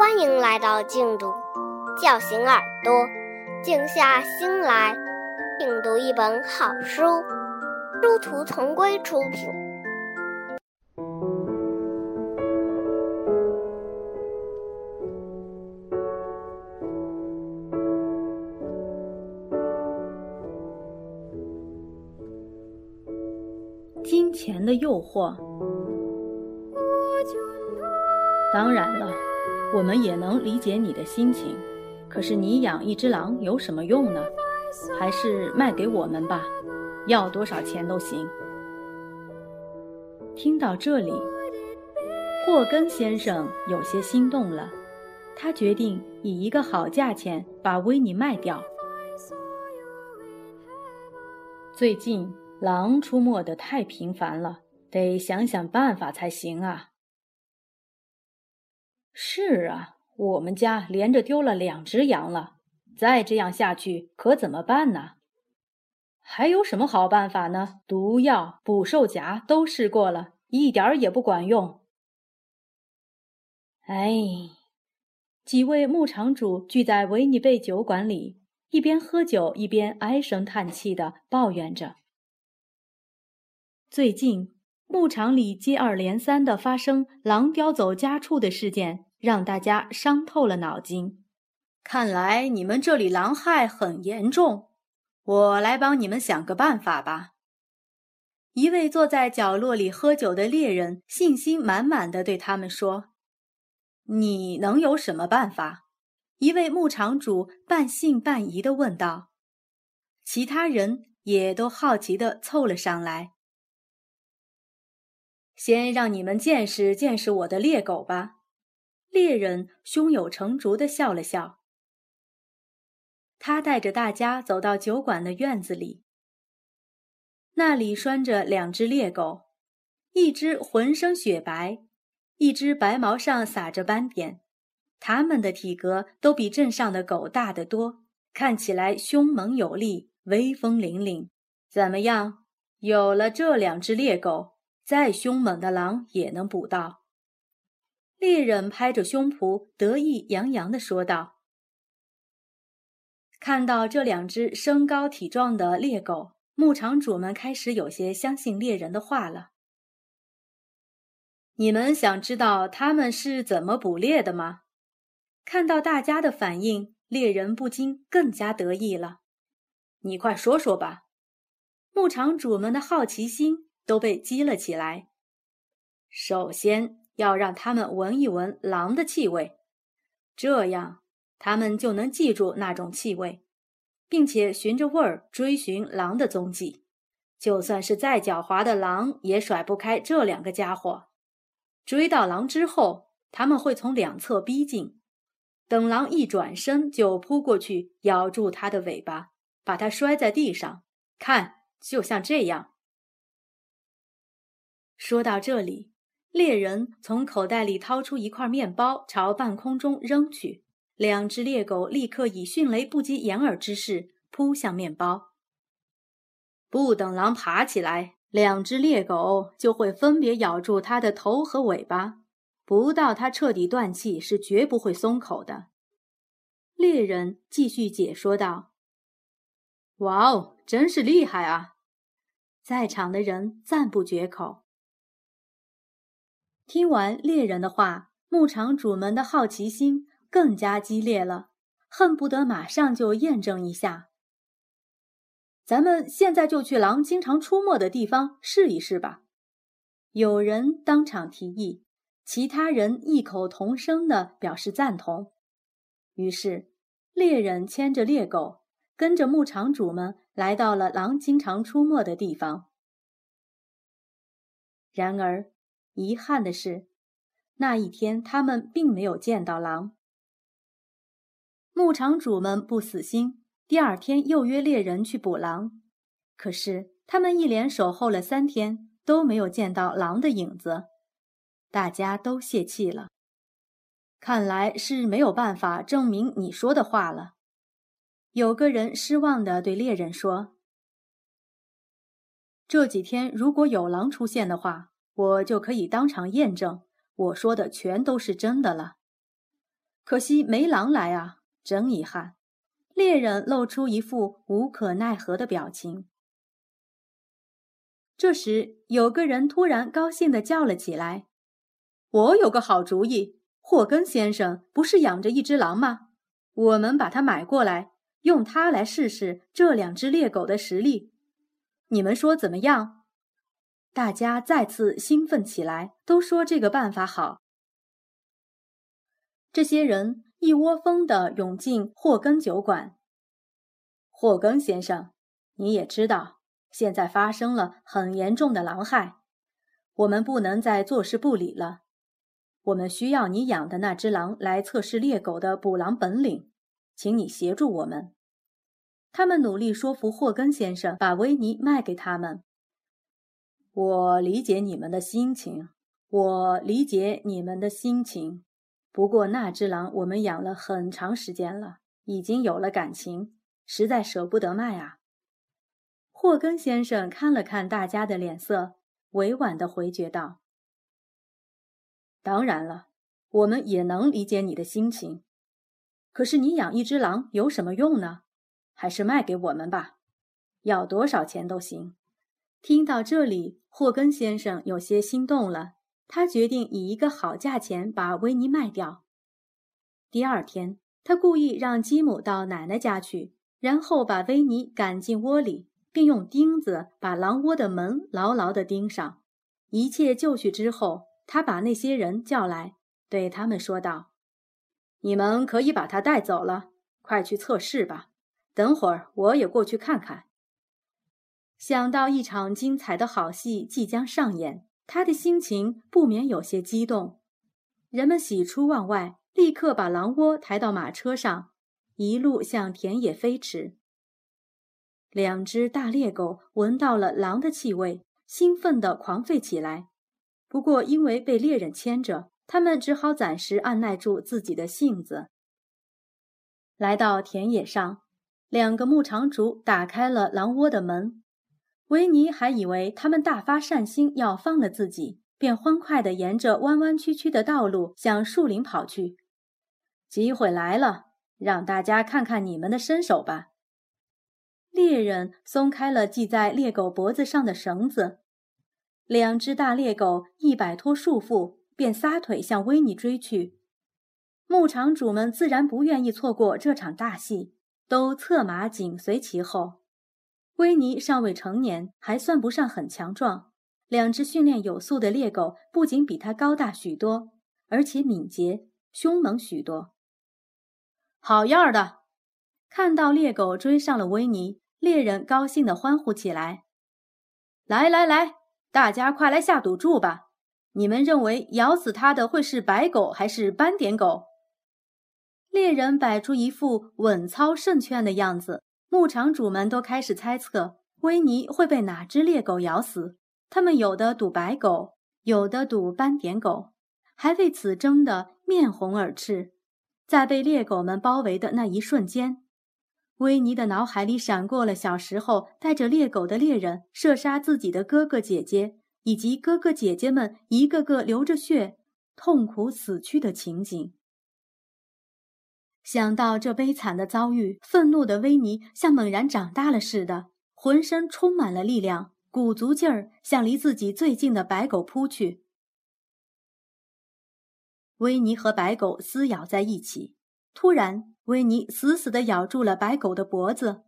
欢迎来到静读，叫醒耳朵，静下心来，静读一本好书。殊途同归出品。金钱的诱惑。当然了，我们也能理解你的心情。可是你养一只狼有什么用呢？还是卖给我们吧，要多少钱都行。听到这里，霍根先生有些心动了，他决定以一个好价钱把维尼卖掉。最近狼出没的太频繁了，得想想办法才行啊。是啊，我们家连着丢了两只羊了，再这样下去可怎么办呢？还有什么好办法呢？毒药、捕兽夹都试过了，一点儿也不管用。哎，几位牧场主聚在维尼贝酒馆里，一边喝酒一边唉声叹气的抱怨着。最近。牧场里接二连三的发生狼叼走家畜的事件，让大家伤透了脑筋。看来你们这里狼害很严重，我来帮你们想个办法吧。一位坐在角落里喝酒的猎人信心满满的对他们说：“你能有什么办法？”一位牧场主半信半疑的问道。其他人也都好奇的凑了上来。先让你们见识见识我的猎狗吧。猎人胸有成竹地笑了笑。他带着大家走到酒馆的院子里。那里拴着两只猎狗，一只浑身雪白，一只白毛上撒着斑点。它们的体格都比镇上的狗大得多，看起来凶猛有力，威风凛凛。怎么样？有了这两只猎狗。再凶猛的狼也能捕到。猎人拍着胸脯，得意洋洋地说道：“看到这两只身高体壮的猎狗，牧场主们开始有些相信猎人的话了。你们想知道他们是怎么捕猎的吗？”看到大家的反应，猎人不禁更加得意了。“你快说说吧！”牧场主们的好奇心。都被激了起来。首先要让他们闻一闻狼的气味，这样他们就能记住那种气味，并且循着味儿追寻狼的踪迹。就算是再狡猾的狼，也甩不开这两个家伙。追到狼之后，他们会从两侧逼近，等狼一转身，就扑过去咬住它的尾巴，把它摔在地上。看，就像这样。说到这里，猎人从口袋里掏出一块面包，朝半空中扔去。两只猎狗立刻以迅雷不及掩耳之势扑向面包。不等狼爬起来，两只猎狗就会分别咬住它的头和尾巴，不到它彻底断气，是绝不会松口的。猎人继续解说道：“哇哦，真是厉害啊！”在场的人赞不绝口。听完猎人的话，牧场主们的好奇心更加激烈了，恨不得马上就验证一下。咱们现在就去狼经常出没的地方试一试吧。有人当场提议，其他人异口同声地表示赞同。于是，猎人牵着猎狗，跟着牧场主们来到了狼经常出没的地方。然而，遗憾的是，那一天他们并没有见到狼。牧场主们不死心，第二天又约猎人去捕狼。可是他们一连守候了三天，都没有见到狼的影子，大家都泄气了。看来是没有办法证明你说的话了。有个人失望地对猎人说：“这几天如果有狼出现的话。”我就可以当场验证，我说的全都是真的了。可惜没狼来啊，真遗憾。猎人露出一副无可奈何的表情。这时，有个人突然高兴地叫了起来：“我有个好主意！霍根先生不是养着一只狼吗？我们把它买过来，用它来试试这两只猎狗的实力。你们说怎么样？”大家再次兴奋起来，都说这个办法好。这些人。一窝蜂地涌进霍根酒馆。霍根先生，你也知道，现在发生了很严重的狼害，我们不能再坐视不理了。我们需要你养的那只狼来测试猎狗的捕狼本领，请你协助我们。他们努力说服霍根先生把维尼卖给他们。我理解你们的心情，我理解你们的心情。不过那只狼我们养了很长时间了，已经有了感情，实在舍不得卖啊。霍根先生看了看大家的脸色，委婉的回绝道：“当然了，我们也能理解你的心情。可是你养一只狼有什么用呢？还是卖给我们吧，要多少钱都行。”听到这里，霍根先生有些心动了。他决定以一个好价钱把维尼卖掉。第二天，他故意让吉姆到奶奶家去，然后把维尼赶进窝里，并用钉子把狼窝的门牢牢地钉上。一切就绪之后，他把那些人叫来，对他们说道：“你们可以把他带走了，快去测试吧。等会儿我也过去看看。”想到一场精彩的好戏即将上演。他的心情不免有些激动，人们喜出望外，立刻把狼窝抬到马车上，一路向田野飞驰。两只大猎狗闻到了狼的气味，兴奋地狂吠起来。不过，因为被猎人牵着，他们只好暂时按耐住自己的性子。来到田野上，两个牧场主打开了狼窝的门。维尼还以为他们大发善心要放了自己，便欢快地沿着弯弯曲曲的道路向树林跑去。机会来了，让大家看看你们的身手吧！猎人松开了系在猎狗脖子上的绳子，两只大猎狗一摆脱束缚，便撒腿向维尼追去。牧场主们自然不愿意错过这场大戏，都策马紧随其后。威尼尚未成年，还算不上很强壮。两只训练有素的猎狗不仅比他高大许多，而且敏捷、凶猛许多。好样的！看到猎狗追上了威尼，猎人高兴地欢呼起来：“来来来，大家快来下赌注吧！你们认为咬死它的会是白狗还是斑点狗？”猎人摆出一副稳操胜券的样子。牧场主们都开始猜测维尼会被哪只猎狗咬死，他们有的赌白狗，有的赌斑点狗，还为此争得面红耳赤。在被猎狗们包围的那一瞬间，维尼的脑海里闪过了小时候带着猎狗的猎人射杀自己的哥哥姐姐，以及哥哥姐姐们一个个流着血、痛苦死去的情景。想到这悲惨的遭遇，愤怒的维尼像猛然长大了似的，浑身充满了力量，鼓足劲儿向离自己最近的白狗扑去。维尼和白狗撕咬在一起，突然，维尼死死地咬住了白狗的脖子，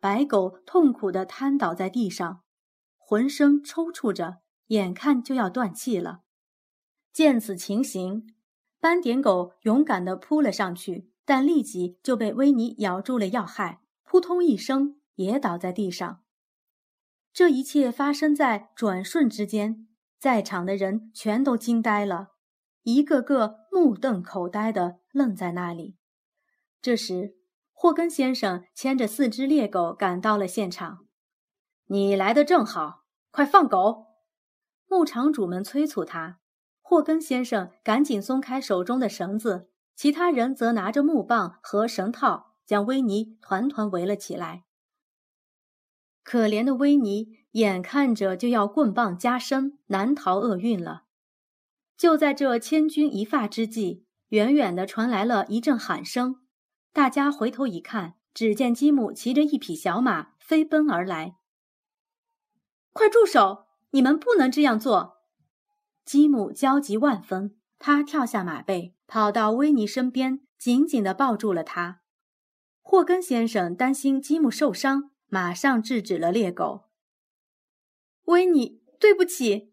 白狗痛苦地瘫倒在地上，浑身抽搐着，眼看就要断气了。见此情形。斑点狗勇敢地扑了上去，但立即就被维尼咬住了要害，扑通一声也倒在地上。这一切发生在转瞬之间，在场的人全都惊呆了，一个个目瞪口呆地愣在那里。这时，霍根先生牵着四只猎狗赶到了现场。“你来的正好，快放狗！”牧场主们催促他。霍根先生赶紧松开手中的绳子，其他人则拿着木棒和绳套，将维尼团团围了起来。可怜的维尼眼看着就要棍棒加身，难逃厄运了。就在这千钧一发之际，远远的传来了一阵喊声。大家回头一看，只见吉姆骑着一匹小马飞奔而来。快住手！你们不能这样做！吉姆焦急万分，他跳下马背，跑到威尼身边，紧紧地抱住了他。霍根先生担心吉姆受伤，马上制止了猎狗。维尼，对不起，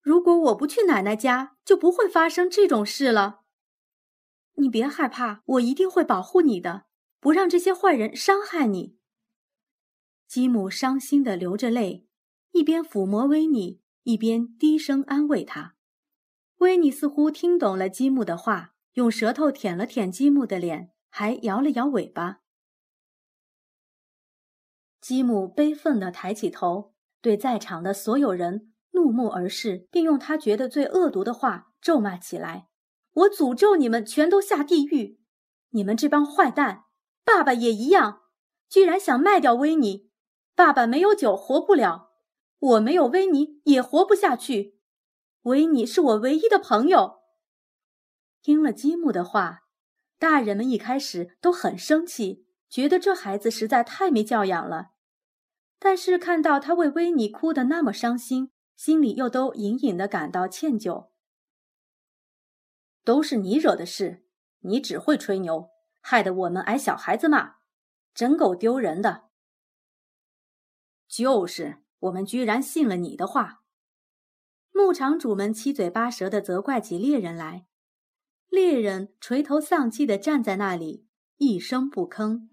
如果我不去奶奶家，就不会发生这种事了。你别害怕，我一定会保护你的，不让这些坏人伤害你。吉姆伤心地流着泪，一边抚摸维尼，一边低声安慰他。维尼似乎听懂了吉姆的话，用舌头舔了舔吉姆的脸，还摇了摇尾巴。吉姆悲愤地抬起头，对在场的所有人怒目而视，并用他觉得最恶毒的话咒骂起来。我诅咒你们全都下地狱！你们这帮坏蛋，爸爸也一样，居然想卖掉维尼。爸爸没有酒活不了，我没有维尼也活不下去。维尼是我唯一的朋友。听了吉姆的话，大人们一开始都很生气，觉得这孩子实在太没教养了。但是看到他为维尼哭得那么伤心，心里又都隐隐的感到歉疚。都是你惹的事，你只会吹牛，害得我们挨小孩子骂，真够丢人的。就是，我们居然信了你的话。牧场主们七嘴八舌的责怪起猎人来，猎人垂头丧气的站在那里，一声不吭。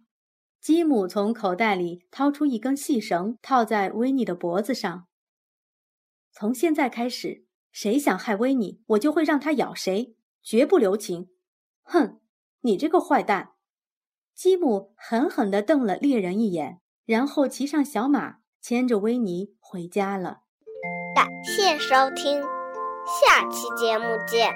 吉姆从口袋里掏出一根细绳，套在维尼的脖子上。从现在开始，谁想害维尼，我就会让他咬谁。绝不留情！哼，你这个坏蛋！吉姆狠狠地瞪了猎人一眼，然后骑上小马，牵着维尼回家了。感谢收听，下期节目见。